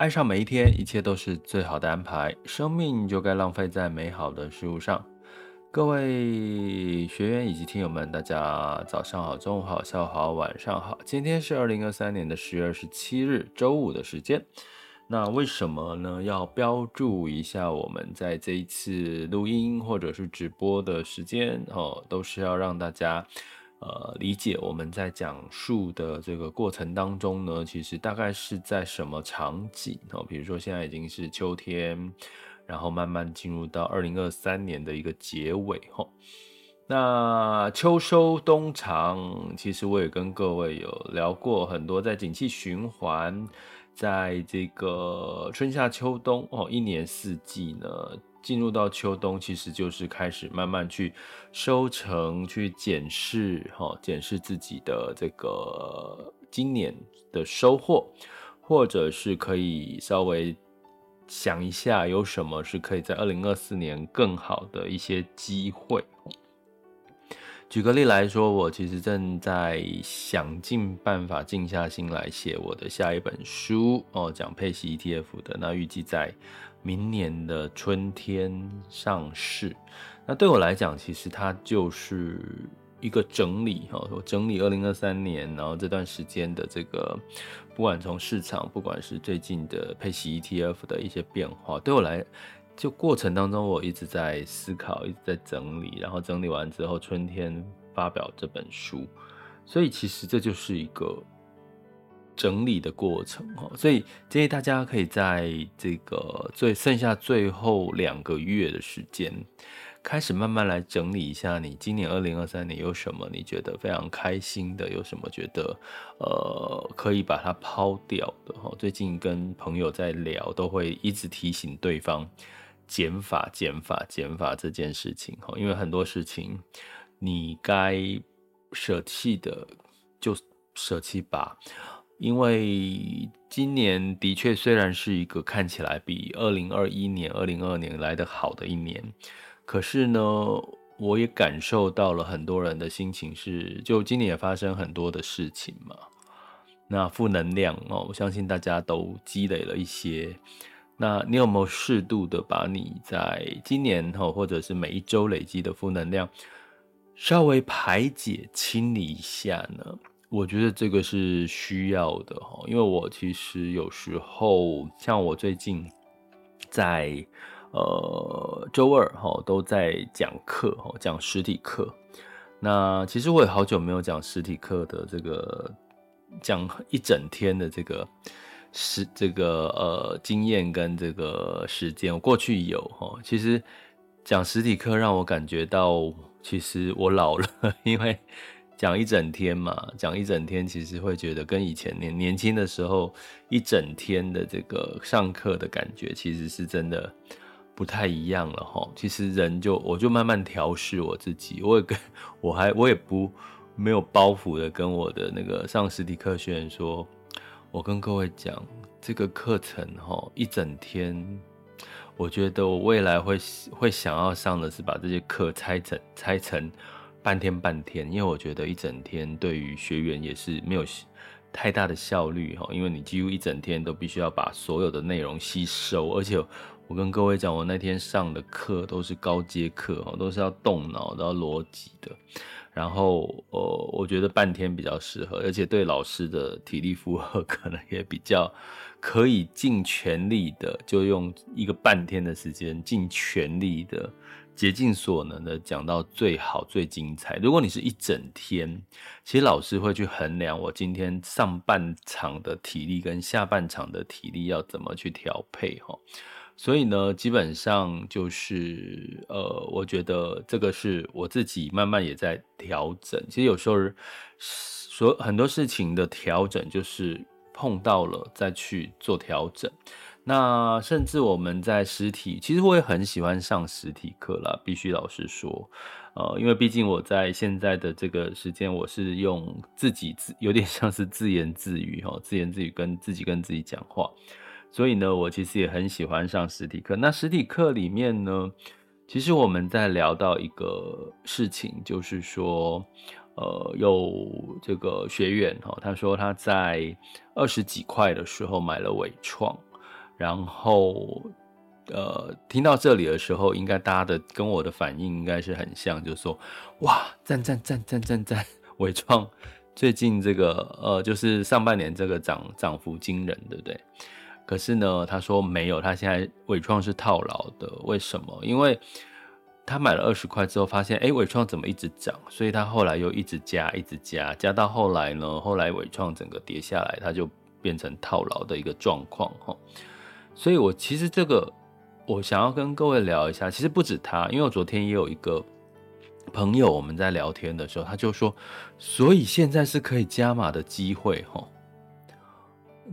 爱上每一天，一切都是最好的安排。生命就该浪费在美好的事物上。各位学员以及听友们，大家早上好，中午好，下午好，晚上好。今天是二零二三年的十月二十七日，周五的时间。那为什么呢？要标注一下我们在这一次录音或者是直播的时间哦，都是要让大家。呃，理解我们在讲述的这个过程当中呢，其实大概是在什么场景哦？比如说现在已经是秋天，然后慢慢进入到二零二三年的一个结尾哈。那秋收冬藏，其实我也跟各位有聊过很多，在景气循环，在这个春夏秋冬哦，一年四季呢。进入到秋冬，其实就是开始慢慢去收成、去检视，哈，检视自己的这个今年的收获，或者是可以稍微想一下，有什么是可以在二零二四年更好的一些机会。举个例来说，我其实正在想尽办法静下心来写我的下一本书哦，讲配息 ETF 的，那预计在。明年的春天上市，那对我来讲，其实它就是一个整理哈，我整理二零二三年，然后这段时间的这个，不管从市场，不管是最近的配息 ETF 的一些变化，对我来，就过程当中我一直在思考，一直在整理，然后整理完之后，春天发表这本书，所以其实这就是一个。整理的过程哦，所以建议大家可以在这个最剩下最后两个月的时间，开始慢慢来整理一下你今年二零二三年有什么你觉得非常开心的，有什么觉得呃可以把它抛掉的哈。最近跟朋友在聊，都会一直提醒对方减法、减法、减法这件事情哈，因为很多事情你该舍弃的就舍弃吧。因为今年的确虽然是一个看起来比二零二一年、二零二年来的好的一年，可是呢，我也感受到了很多人的心情是，就今年也发生很多的事情嘛。那负能量哦，我相信大家都积累了一些。那你有没有适度的把你在今年哈，或者是每一周累积的负能量稍微排解、清理一下呢？我觉得这个是需要的哈，因为我其实有时候像我最近在呃周二哈都在讲课哈，讲实体课。那其实我也好久没有讲实体课的这个讲一整天的这个时这个呃经验跟这个时间。我过去有哈，其实讲实体课让我感觉到其实我老了，因为。讲一整天嘛，讲一整天，其实会觉得跟以前年年轻的时候一整天的这个上课的感觉，其实是真的不太一样了哈。其实人就我就慢慢调试我自己，我也跟我还我也不没有包袱的跟我的那个上实体课学员说，我跟各位讲这个课程哈一整天，我觉得我未来会会想要上的是把这些课拆成拆成。半天半天，因为我觉得一整天对于学员也是没有太大的效率哈，因为你几乎一整天都必须要把所有的内容吸收，而且我跟各位讲，我那天上的课都是高阶课，都是要动脑、都要逻辑的，然后呃，我觉得半天比较适合，而且对老师的体力负荷可能也比较可以尽全力的，就用一个半天的时间尽全力的。竭尽所能的讲到最好最精彩。如果你是一整天，其实老师会去衡量我今天上半场的体力跟下半场的体力要怎么去调配哈。所以呢，基本上就是呃，我觉得这个是我自己慢慢也在调整。其实有时候所很多事情的调整就是碰到了再去做调整。那甚至我们在实体，其实我也很喜欢上实体课啦，必须老实说，呃，因为毕竟我在现在的这个时间，我是用自己自，有点像是自言自语哈，自言自语跟自己跟自己讲话，所以呢，我其实也很喜欢上实体课。那实体课里面呢，其实我们在聊到一个事情，就是说。呃，有这个学员哈，他说他在二十几块的时候买了纬创，然后呃，听到这里的时候，应该大家的跟我的反应应该是很像，就是说哇，赞赞赞赞赞赞，伟创最近这个呃，就是上半年这个涨涨幅惊人，对不对？可是呢，他说没有，他现在伟创是套牢的，为什么？因为他买了二十块之后，发现哎，伟创怎么一直涨？所以他后来又一直加，一直加，加到后来呢，后来伟创整个跌下来，他就变成套牢的一个状况哈。所以我其实这个我想要跟各位聊一下，其实不止他，因为我昨天也有一个朋友，我们在聊天的时候，他就说，所以现在是可以加码的机会哈。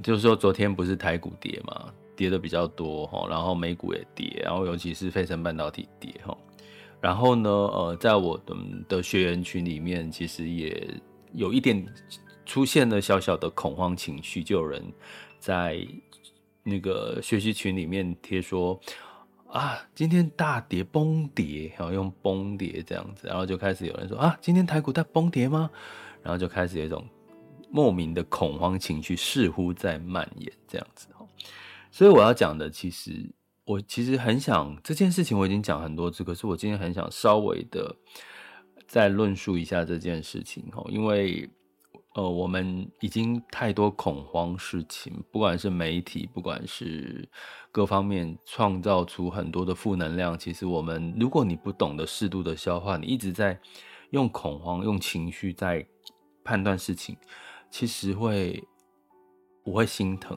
就是说昨天不是台股跌嘛，跌的比较多哈，然后美股也跌，然后尤其是费城半导体跌哈。然后呢，呃，在我的的学员群里面，其实也有一点出现了小小的恐慌情绪，就有人在那个学习群里面贴说啊，今天大跌崩跌，然后用崩跌这样子，然后就开始有人说啊，今天台股在崩跌吗？然后就开始有一种莫名的恐慌情绪，似乎在蔓延这样子。所以我要讲的其实。我其实很想这件事情，我已经讲很多次，可是我今天很想稍微的再论述一下这件事情哈，因为呃，我们已经太多恐慌事情，不管是媒体，不管是各方面，创造出很多的负能量。其实我们，如果你不懂得适度的消化，你一直在用恐慌、用情绪在判断事情，其实会我会心疼。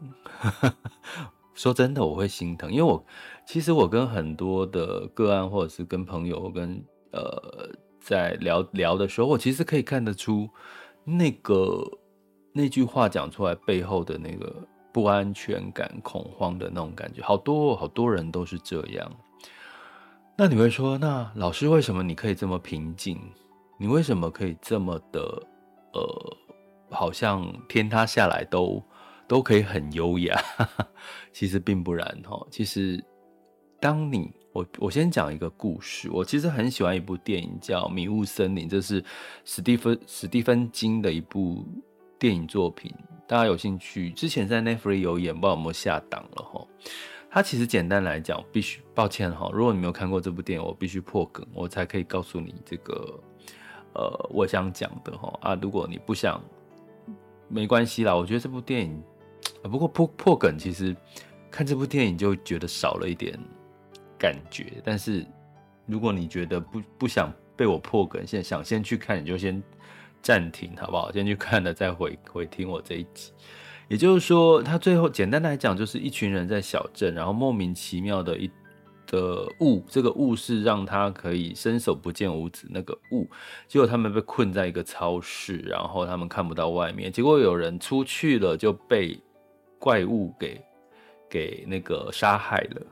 说真的，我会心疼，因为我其实我跟很多的个案，或者是跟朋友跟呃在聊聊的时候，我其实可以看得出那个那句话讲出来背后的那个不安全感、恐慌的那种感觉，好多好多人都是这样。那你会说，那老师为什么你可以这么平静？你为什么可以这么的呃，好像天塌下来都？都可以很优雅，其实并不然哈。其实，当你我我先讲一个故事。我其实很喜欢一部电影叫《迷雾森林》，这是史蒂芬史蒂芬金的一部电影作品。大家有兴趣，之前在 Netflix 有演，不知道有没有下档了哈。它其实简单来讲，必须抱歉哈，如果你没有看过这部电影，我必须破梗，我才可以告诉你这个呃我想讲的哈啊。如果你不想，没关系啦，我觉得这部电影。不过破破梗，其实看这部电影就觉得少了一点感觉。但是如果你觉得不不想被我破梗，现在想先去看，你就先暂停，好不好？先去看了再回回听我这一集。也就是说，他最后简单来讲，就是一群人在小镇，然后莫名其妙的一的雾，这个雾是让他可以伸手不见五指那个雾，结果他们被困在一个超市，然后他们看不到外面，结果有人出去了就被。怪物给给那个杀害了，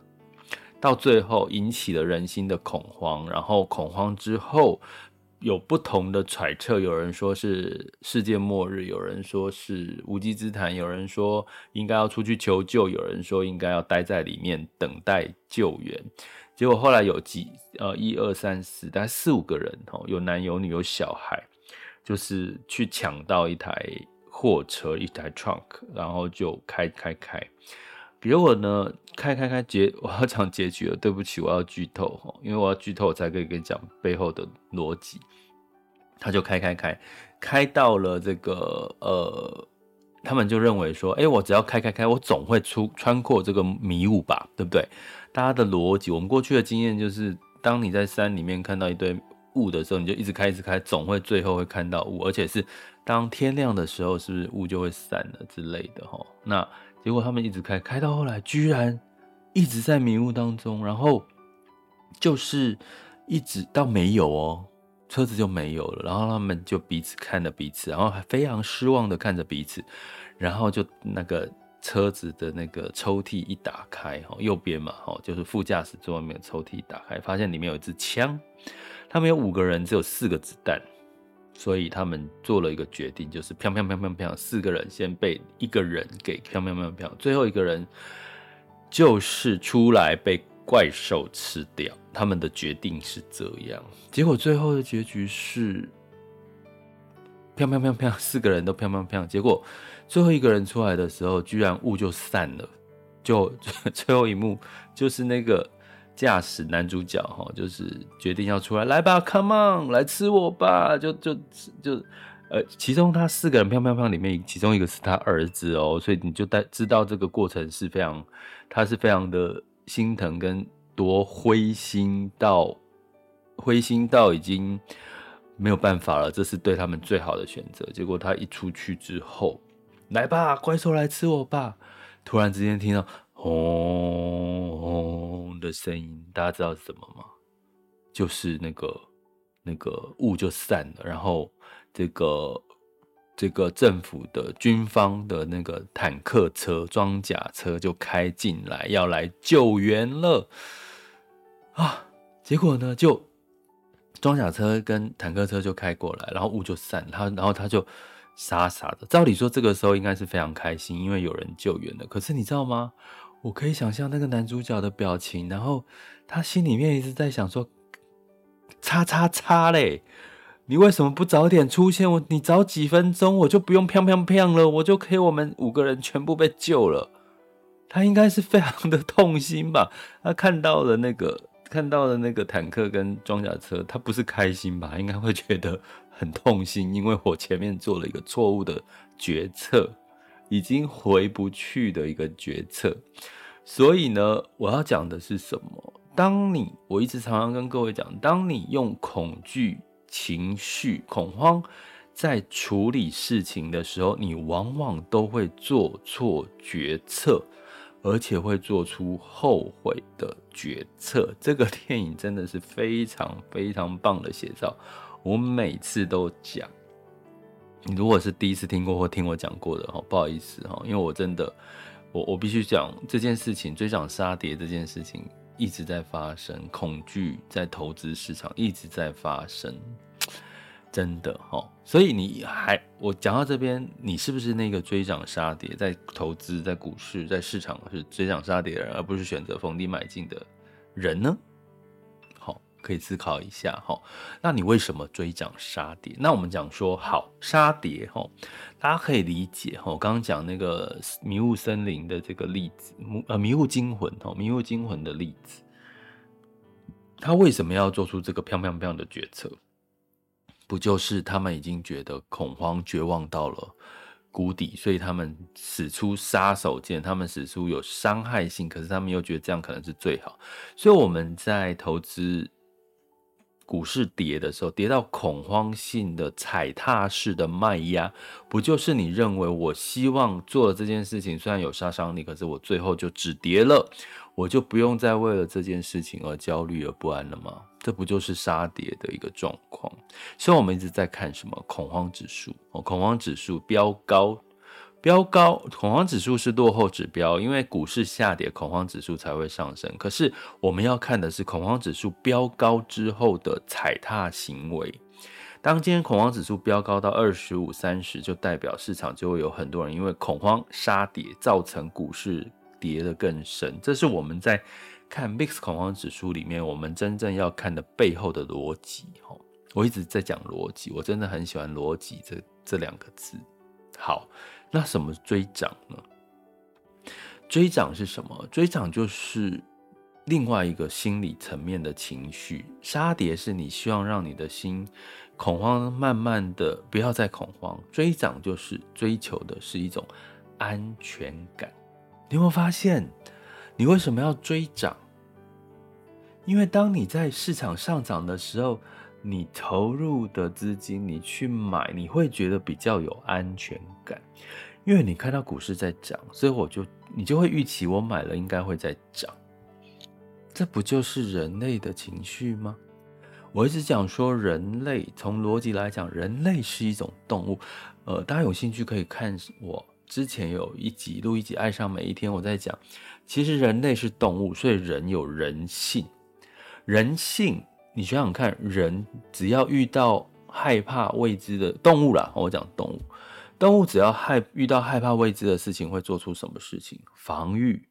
到最后引起了人心的恐慌，然后恐慌之后有不同的揣测，有人说是世界末日，有人说是无稽之谈，有人说应该要出去求救，有人说应该要待在里面等待救援。结果后来有几呃一二三四，大概四五个人哦，有男有女有小孩，就是去抢到一台。货车一台 trunk，然后就开开开，结果呢，开开开结，我要讲结局了，对不起，我要剧透哈，因为我要剧透，我才可以跟你讲背后的逻辑。他就开开开，开到了这个呃，他们就认为说，哎，我只要开开开，我总会出穿过这个迷雾吧，对不对？大家的逻辑，我们过去的经验就是，当你在山里面看到一堆雾的时候，你就一直开一直开，总会最后会看到雾，而且是。当天亮的时候，是不是雾就会散了之类的齁？那结果他们一直开，开到后来居然一直在迷雾当中，然后就是一直到没有哦，车子就没有了，然后他们就彼此看着彼此，然后还非常失望的看着彼此，然后就那个车子的那个抽屉一打开，哈，右边嘛，哈，就是副驾驶座外面的抽屉打开，发现里面有一支枪。他们有五个人，只有四个子弹，所以他们做了一个决定，就是砰砰砰砰砰，四个人先被一个人给砰砰砰砰，最后一个人就是出来被怪兽吃掉。他们的决定是这样，结果最后的结局是砰砰砰砰，四个人都砰砰砰，结果最后一个人出来的时候，居然雾就散了，就 最后一幕就是那个。驾驶男主角哈，就是决定要出来，来吧，Come on，来吃我吧，就就就，呃，其中他四个人砰砰砰里面，其中一个是他儿子哦，所以你就带知道这个过程是非常，他是非常的心疼跟多灰心到灰心到已经没有办法了，这是对他们最好的选择。结果他一出去之后，来吧，怪兽来吃我吧，突然之间听到。轰轰的声音，大家知道是什么吗？就是那个那个雾就散了，然后这个这个政府的军方的那个坦克车、装甲车就开进来，要来救援了啊！结果呢，就装甲车跟坦克车就开过来，然后雾就散，他然后他就傻傻的。照理说，这个时候应该是非常开心，因为有人救援了。可是你知道吗？我可以想象那个男主角的表情，然后他心里面一直在想说：“叉叉叉嘞，你为什么不早点出现？我你早几分钟，我就不用砰砰砰了，我就可以我们五个人全部被救了。”他应该是非常的痛心吧？他看到了那个看到了那个坦克跟装甲车，他不是开心吧？应该会觉得很痛心，因为我前面做了一个错误的决策。已经回不去的一个决策，所以呢，我要讲的是什么？当你，我一直常常跟各位讲，当你用恐惧情绪、恐慌在处理事情的时候，你往往都会做错决策，而且会做出后悔的决策。这个电影真的是非常非常棒的写照，我每次都讲。你如果是第一次听过或听我讲过的哈，不好意思哈，因为我真的，我我必须讲这件事情，追涨杀跌这件事情一直在发生，恐惧在投资市场一直在发生，真的哈，所以你还我讲到这边，你是不是那个追涨杀跌在投资在股市在市场是追涨杀跌的人，而不是选择逢低买进的人呢？可以思考一下哈，那你为什么追涨杀跌？那我们讲说好杀跌哈，大家可以理解哈。我刚刚讲那个迷雾森林的这个例子，呃，迷雾惊魂哈，迷雾惊魂的例子，他为什么要做出这个飘飘飘的决策？不就是他们已经觉得恐慌、绝望到了谷底，所以他们使出杀手锏，他们使出有伤害性，可是他们又觉得这样可能是最好。所以我们在投资。股市跌的时候，跌到恐慌性的踩踏式的卖压，不就是你认为我希望做了这件事情，虽然有杀伤力，可是我最后就止跌了，我就不用再为了这件事情而焦虑而不安了吗？这不就是杀跌的一个状况？所以我们一直在看什么恐慌指数，恐慌指数飙高。标高，恐慌指数是落后指标，因为股市下跌，恐慌指数才会上升。可是我们要看的是恐慌指数标高之后的踩踏行为。当今天恐慌指数飙高到二十五、三十，就代表市场就会有很多人因为恐慌杀跌，造成股市跌得更深。这是我们在看 VIX 恐慌指数里面，我们真正要看的背后的逻辑。我一直在讲逻辑，我真的很喜欢逻辑这这两个字。好。那什么追涨呢？追涨是什么？追涨就是另外一个心理层面的情绪。杀跌是你希望让你的心恐慌，慢慢的不要再恐慌。追涨就是追求的是一种安全感。你有没有发现，你为什么要追涨？因为当你在市场上涨的时候，你投入的资金，你去买，你会觉得比较有安全感，因为你看到股市在涨，所以我就你就会预期我买了应该会再涨，这不就是人类的情绪吗？我一直讲说，人类从逻辑来讲，人类是一种动物。呃，大家有兴趣可以看我之前有一集录一集《爱上每一天》，我在讲，其实人类是动物，所以人有人性。人性，你想想看，人只要遇到害怕未知的动物啦，我讲动物，动物只要害遇到害怕未知的事情，会做出什么事情？防御，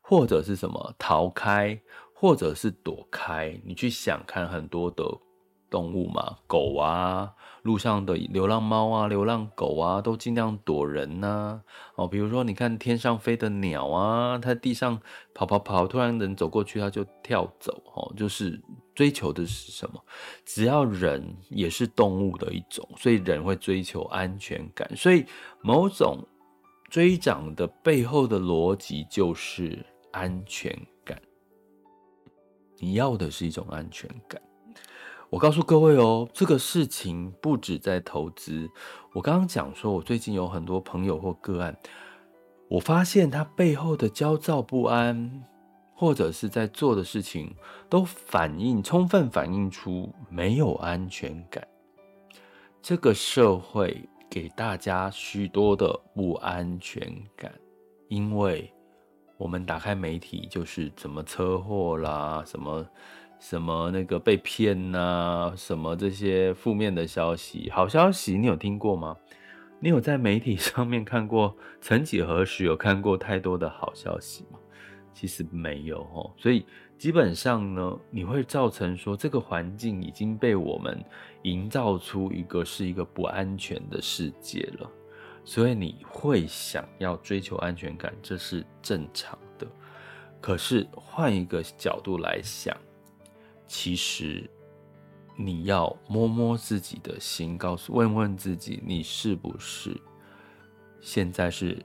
或者是什么逃开，或者是躲开。你去想看很多的。动物嘛，狗啊，路上的流浪猫啊、流浪狗啊，都尽量躲人呐、哦，比如说，你看天上飞的鸟啊，它地上跑跑跑，突然人走过去，它就跳走。哦，就是追求的是什么？只要人也是动物的一种，所以人会追求安全感。所以某种追涨的背后的逻辑就是安全感。你要的是一种安全感。我告诉各位哦，这个事情不止在投资。我刚刚讲说，我最近有很多朋友或个案，我发现他背后的焦躁不安，或者是在做的事情，都反映充分反映出没有安全感。这个社会给大家许多的不安全感，因为我们打开媒体就是怎么车祸啦，什么。什么那个被骗呐、啊？什么这些负面的消息？好消息你有听过吗？你有在媒体上面看过？曾几何时有看过太多的好消息吗？其实没有哦。所以基本上呢，你会造成说这个环境已经被我们营造出一个是一个不安全的世界了。所以你会想要追求安全感，这是正常的。可是换一个角度来想。其实，你要摸摸自己的心，告诉问问自己，你是不是现在是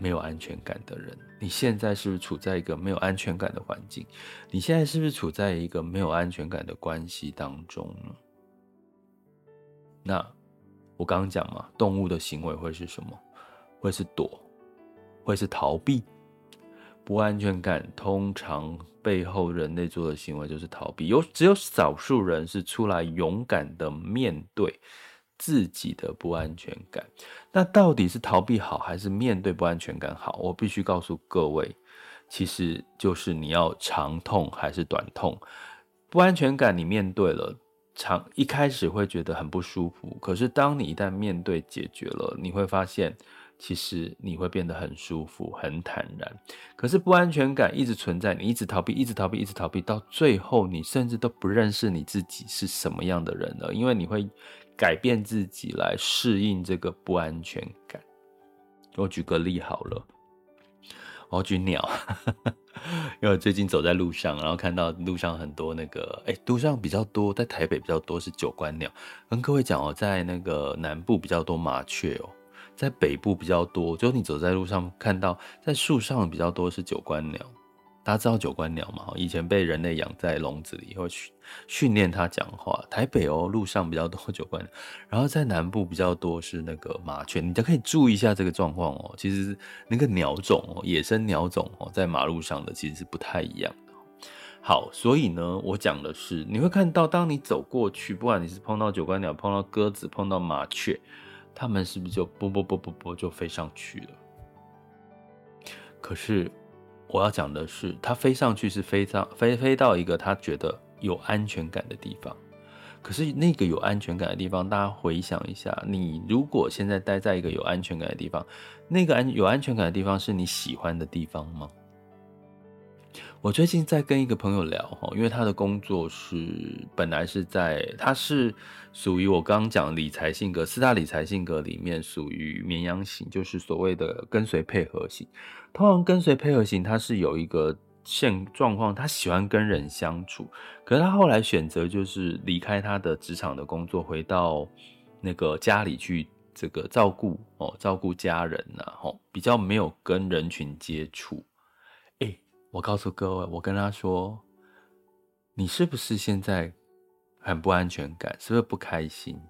没有安全感的人？你现在是不是处在一个没有安全感的环境？你现在是不是处在一个没有安全感的关系当中呢？那我刚刚讲嘛，动物的行为会是什么？会是躲，会是逃避。不安全感通常背后人类做的行为就是逃避，有只有少数人是出来勇敢的面对自己的不安全感。那到底是逃避好还是面对不安全感好？我必须告诉各位，其实就是你要长痛还是短痛。不安全感你面对了，长一开始会觉得很不舒服，可是当你一旦面对解决了，你会发现。其实你会变得很舒服、很坦然，可是不安全感一直存在，你一直逃避、一直逃避、一直逃避，到最后你甚至都不认识你自己是什么样的人了，因为你会改变自己来适应这个不安全感。我举个例好了，我要举鸟，因为我最近走在路上，然后看到路上很多那个，哎，路上比较多，在台北比较多是九官鸟，跟各位讲哦，在那个南部比较多麻雀哦。在北部比较多，就你走在路上看到，在树上比较多是九官鸟。大家知道九官鸟吗？以前被人类养在笼子里，会训训练它讲话。台北哦，路上比较多九官鸟，然后在南部比较多是那个麻雀。你就可以注意一下这个状况哦。其实那个鸟种哦，野生鸟种哦，在马路上的其实是不太一样的。好，所以呢，我讲的是，你会看到，当你走过去，不管你是碰到九官鸟、碰到鸽子、碰到麻雀。他们是不是就啵啵啵啵啵就飞上去了？可是我要讲的是，他飞上去是飞上飞飞到一个他觉得有安全感的地方。可是那个有安全感的地方，大家回想一下，你如果现在待在一个有安全感的地方，那个安有安全感的地方是你喜欢的地方吗？我最近在跟一个朋友聊哈，因为他的工作是本来是在，他是属于我刚刚讲理财性格四大理财性格里面属于绵羊型，就是所谓的跟随配合型。通常跟随配合型，他是有一个现状况，他喜欢跟人相处，可是他后来选择就是离开他的职场的工作，回到那个家里去这个照顾哦，照顾家人呐，吼，比较没有跟人群接触。我告诉各位，我跟他说：“你是不是现在很不安全感？是不是不开心？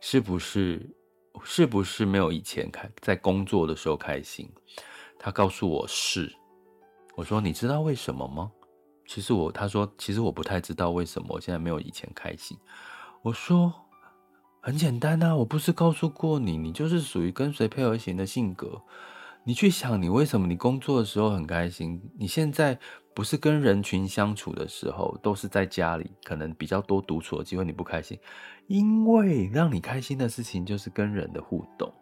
是不是是不是没有以前开在工作的时候开心？”他告诉我是。我说：“你知道为什么吗？”其实我他说：“其实我不太知道为什么我现在没有以前开心。”我说：“很简单啊，我不是告诉过你，你就是属于跟随配合型的性格。你去想，你为什么你工作的时候很开心？你现在不是跟人群相处的时候，都是在家里，可能比较多独处的机会，你不开心。因为让你开心的事情就是跟人的互动。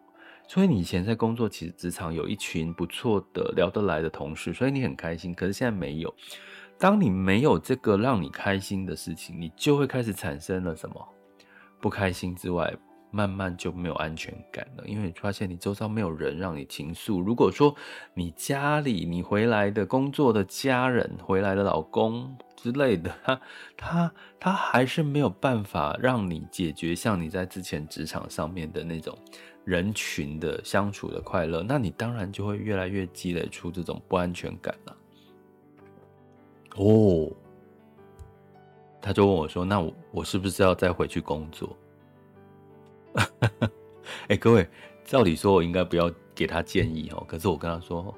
所以你以前在工作，其实职场有一群不错的聊得来的同事，所以你很开心。可是现在没有。当你没有这个让你开心的事情，你就会开始产生了什么？不开心之外。慢慢就没有安全感了，因为你发现你周遭没有人让你倾诉。如果说你家里你回来的工作的家人、回来的老公之类的，他他他还是没有办法让你解决像你在之前职场上面的那种人群的相处的快乐，那你当然就会越来越积累出这种不安全感了。哦，他就问我说：“那我我是不是要再回去工作？” 哎、各位，照理说我应该不要给他建议哦。可是我跟他说，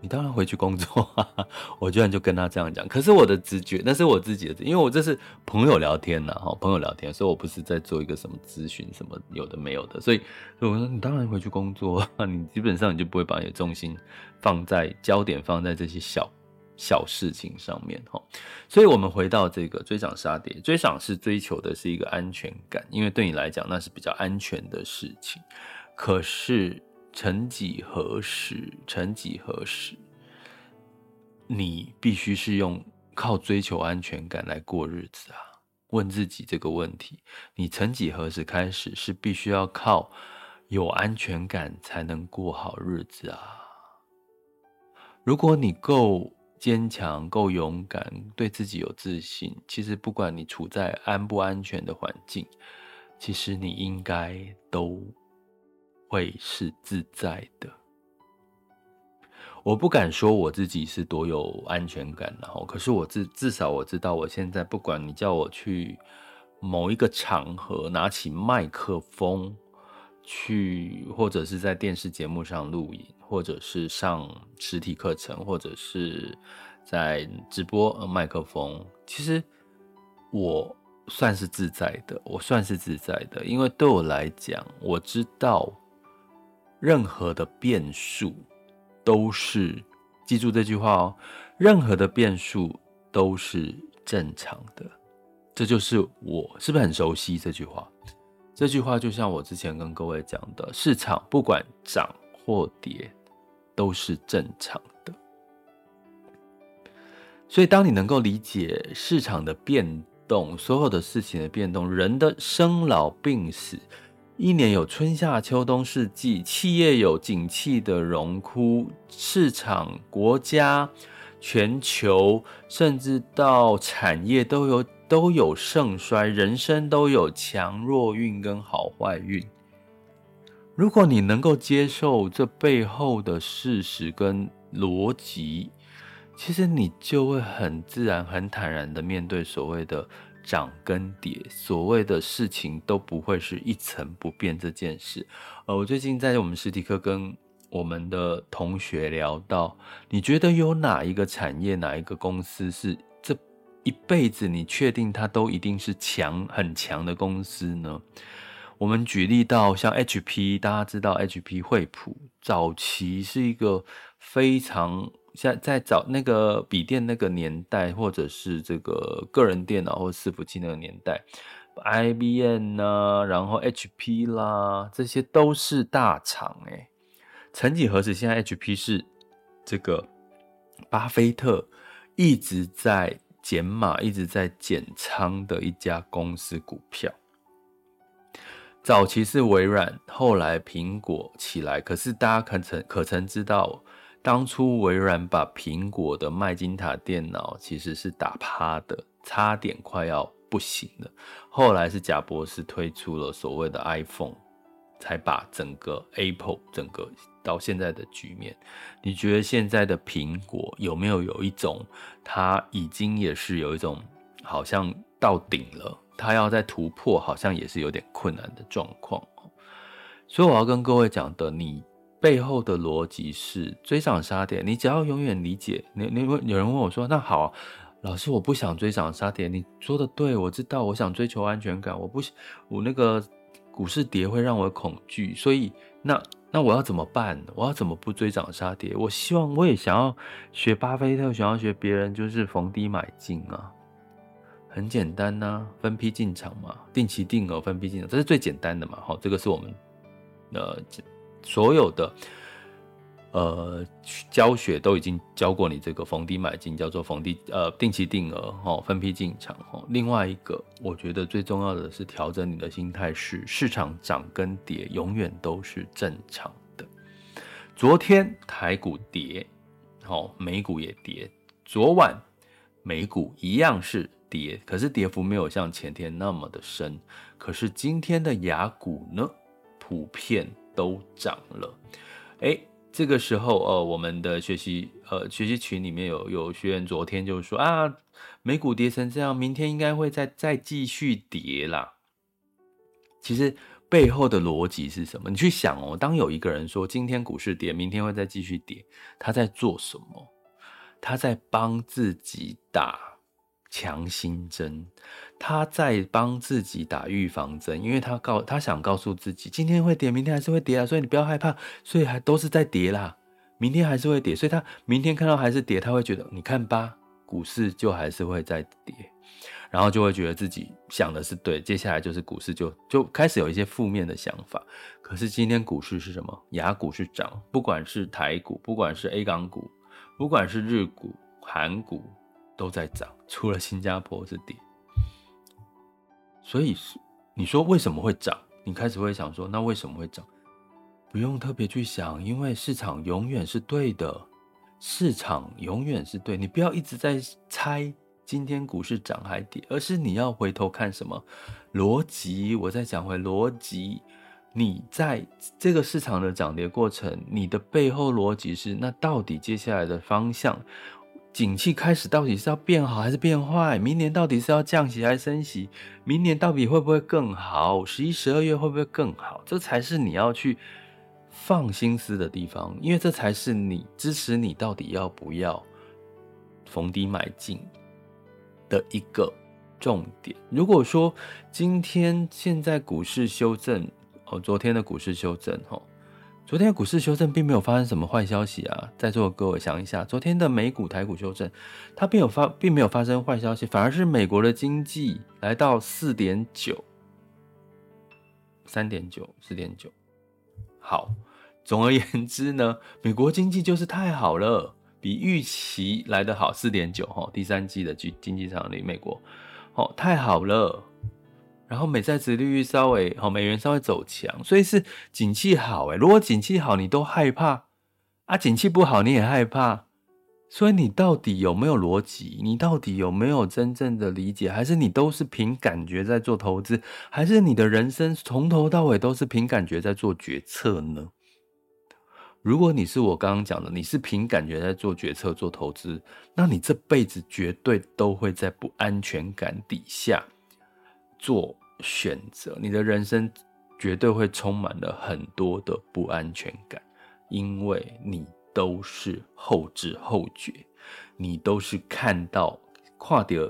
你当然回去工作啊。我居然就跟他这样讲。可是我的直觉，那是我自己的，因为我这是朋友聊天呐，哈，朋友聊天，所以我不是在做一个什么咨询，什么有的没有的。所以，所以我说你当然回去工作，你基本上你就不会把你的重心放在焦点放在这些小。小事情上面哈，所以我们回到这个追涨杀跌，追涨是追求的是一个安全感，因为对你来讲那是比较安全的事情。可是曾几何时，曾几何时，你必须是用靠追求安全感来过日子啊？问自己这个问题：你曾几何时开始是必须要靠有安全感才能过好日子啊？如果你够。坚强、够勇敢，对自己有自信。其实，不管你处在安不安全的环境，其实你应该都会是自在的。我不敢说我自己是多有安全感，然后，可是我至至少我知道，我现在不管你叫我去某一个场合拿起麦克风去，或者是在电视节目上录影。或者是上实体课程，或者是在直播麦克风，其实我算是自在的，我算是自在的，因为对我来讲，我知道任何的变数都是，记住这句话哦，任何的变数都是正常的，这就是我，是不是很熟悉这句话？这句话就像我之前跟各位讲的，市场不管涨。或跌都是正常的，所以当你能够理解市场的变动，所有的事情的变动，人的生老病死，一年有春夏秋冬四季，企业有景气的荣枯，市场、国家、全球，甚至到产业都有都有盛衰，人生都有强弱运跟好坏运。如果你能够接受这背后的事实跟逻辑，其实你就会很自然、很坦然的面对所谓的涨跟跌，所谓的事情都不会是一成不变这件事。呃，我最近在我们实体课跟我们的同学聊到，你觉得有哪一个产业、哪一个公司是这一辈子你确定它都一定是强、很强的公司呢？我们举例到像 HP，大家知道 HP 惠普早期是一个非常像在早那个笔电那个年代，或者是这个个人电脑或伺服器那个年代，IBM 啊，然后 HP 啦，这些都是大厂诶。曾几何时，现在 HP 是这个巴菲特一直在减码、一直在减仓的一家公司股票。早期是微软，后来苹果起来。可是大家可曾可曾知道，当初微软把苹果的麦金塔电脑其实是打趴的，差点快要不行了。后来是贾博士推出了所谓的 iPhone，才把整个 Apple 整个到现在的局面。你觉得现在的苹果有没有有一种，它已经也是有一种好像到顶了？他要再突破，好像也是有点困难的状况。所以我要跟各位讲的，你背后的逻辑是追涨杀跌。你只要永远理解，你你问有人问我说：“那好，老师，我不想追涨杀跌。”你说的对，我知道，我想追求安全感，我不，我那个股市跌会让我恐惧，所以那那我要怎么办？我要怎么不追涨杀跌？我希望我也想要学巴菲特，想要学别人，就是逢低买进啊，很简单呐、分批进场嘛，定期定额分批进场，这是最简单的嘛。好，这个是我们呃所有的。呃，教学都已经教过你这个逢低买进，叫做逢低呃定期定额哈，分批进场哈。另外一个，我觉得最重要的是调整你的心态，是市场涨跟跌永远都是正常的。昨天台股跌，好，美股也跌。昨晚美股一样是跌，可是跌幅没有像前天那么的深。可是今天的亚股呢，普遍都涨了，哎。这个时候，呃，我们的学习，呃，学习群里面有有学员昨天就说啊，美股跌成这样，明天应该会再再继续跌啦。其实背后的逻辑是什么？你去想哦，当有一个人说今天股市跌，明天会再继续跌，他在做什么？他在帮自己打。强心针，他在帮自己打预防针，因为他告他想告诉自己，今天会跌，明天还是会跌啊，所以你不要害怕，所以还都是在跌啦，明天还是会跌，所以他明天看到还是跌，他会觉得你看吧，股市就还是会再跌，然后就会觉得自己想的是对，接下来就是股市就就开始有一些负面的想法。可是今天股市是什么？亚股是涨，不管是台股，不管是 A 港股，不管是日股、韩股。都在涨，除了新加坡是跌，所以你说为什么会涨？你开始会想说，那为什么会涨？不用特别去想，因为市场永远是对的，市场永远是对。你不要一直在猜今天股市涨还跌，而是你要回头看什么逻辑。我再讲回逻辑，你在这个市场的涨跌过程，你的背后逻辑是，那到底接下来的方向？景气开始到底是要变好还是变坏？明年到底是要降息还是升息？明年到底会不会更好？十一、十二月会不会更好？这才是你要去放心思的地方，因为这才是你支持你到底要不要逢低买进的一个重点。如果说今天现在股市修正，哦，昨天的股市修正，哦。昨天股市修正并没有发生什么坏消息啊，在座的各位想一下，昨天的美股、台股修正，它并有发，并没有发生坏消息，反而是美国的经济来到四点九、三点九、四点九。好，总而言之呢，美国经济就是太好了，比预期来得好，四点九哈，第三季的经经济增长率，美国，哦，太好了。然后美债殖利率稍微好，美元稍微走强，所以是景气好诶。如果景气好，你都害怕啊；景气不好，你也害怕。所以你到底有没有逻辑？你到底有没有真正的理解？还是你都是凭感觉在做投资？还是你的人生从头到尾都是凭感觉在做决策呢？如果你是我刚刚讲的，你是凭感觉在做决策、做投资，那你这辈子绝对都会在不安全感底下。做选择，你的人生绝对会充满了很多的不安全感，因为你都是后知后觉，你都是看到跨掉，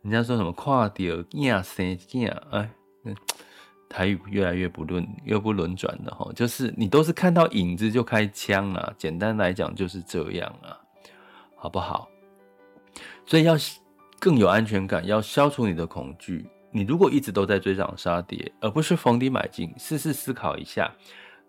人家说什么跨掉亚生亚，哎，台语越来越不轮又不轮转了哈，就是你都是看到影子就开枪了，简单来讲就是这样啊，好不好？所以要更有安全感，要消除你的恐惧。你如果一直都在追涨杀跌，而不是逢低买进，试试思考一下，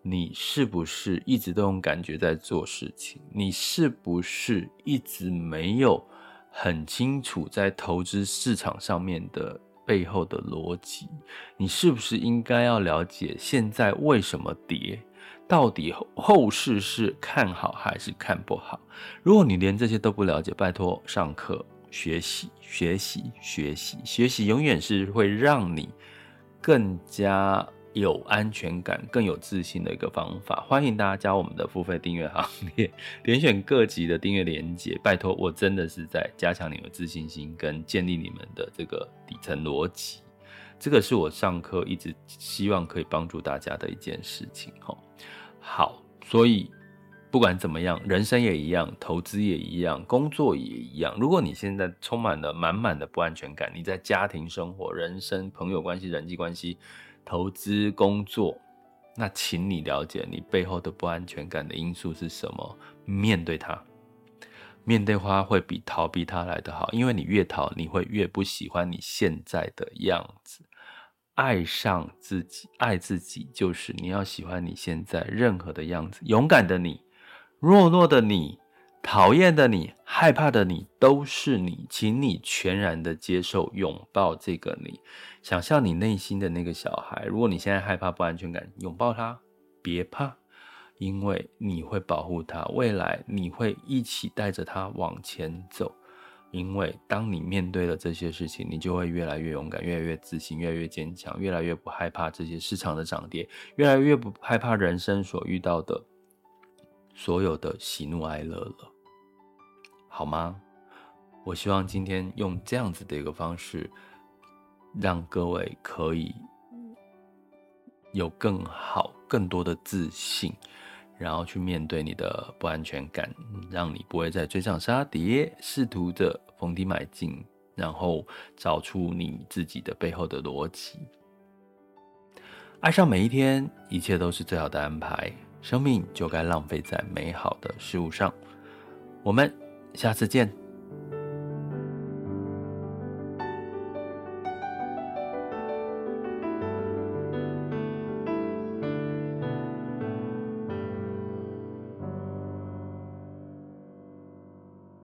你是不是一直都用感觉在做事情？你是不是一直没有很清楚在投资市场上面的背后的逻辑？你是不是应该要了解现在为什么跌？到底后市是看好还是看不好？如果你连这些都不了解，拜托上课。学习，学习，学习，学习，永远是会让你更加有安全感、更有自信的一个方法。欢迎大家加我们的付费订阅行列，点选各级的订阅连接。拜托，我真的是在加强你们自信心，跟建立你们的这个底层逻辑。这个是我上课一直希望可以帮助大家的一件事情。吼，好，所以。不管怎么样，人生也一样，投资也一样，工作也一样。如果你现在充满了满满的不安全感，你在家庭生活、人生、朋友关系、人际关系，投资、工作，那请你了解你背后的不安全感的因素是什么，面对它。面对它会比逃避它来得好，因为你越逃，你会越不喜欢你现在的样子。爱上自己，爱自己就是你要喜欢你现在任何的样子。勇敢的你，懦弱的你，讨厌的你，害怕的你，都是你。请你全然的接受、拥抱这个你。想象你内心的那个小孩。如果你现在害怕、不安全感，拥抱他，别怕。因为你会保护他，未来你会一起带着他往前走。因为当你面对了这些事情，你就会越来越勇敢，越来越自信，越来越坚强，越来越不害怕这些市场的涨跌，越来越不害怕人生所遇到的所有的喜怒哀乐了，好吗？我希望今天用这样子的一个方式，让各位可以有更好、更多的自信。然后去面对你的不安全感，让你不会再追涨杀跌，试图着逢低买进，然后找出你自己的背后的逻辑。爱上每一天，一切都是最好的安排，生命就该浪费在美好的事物上。我们下次见。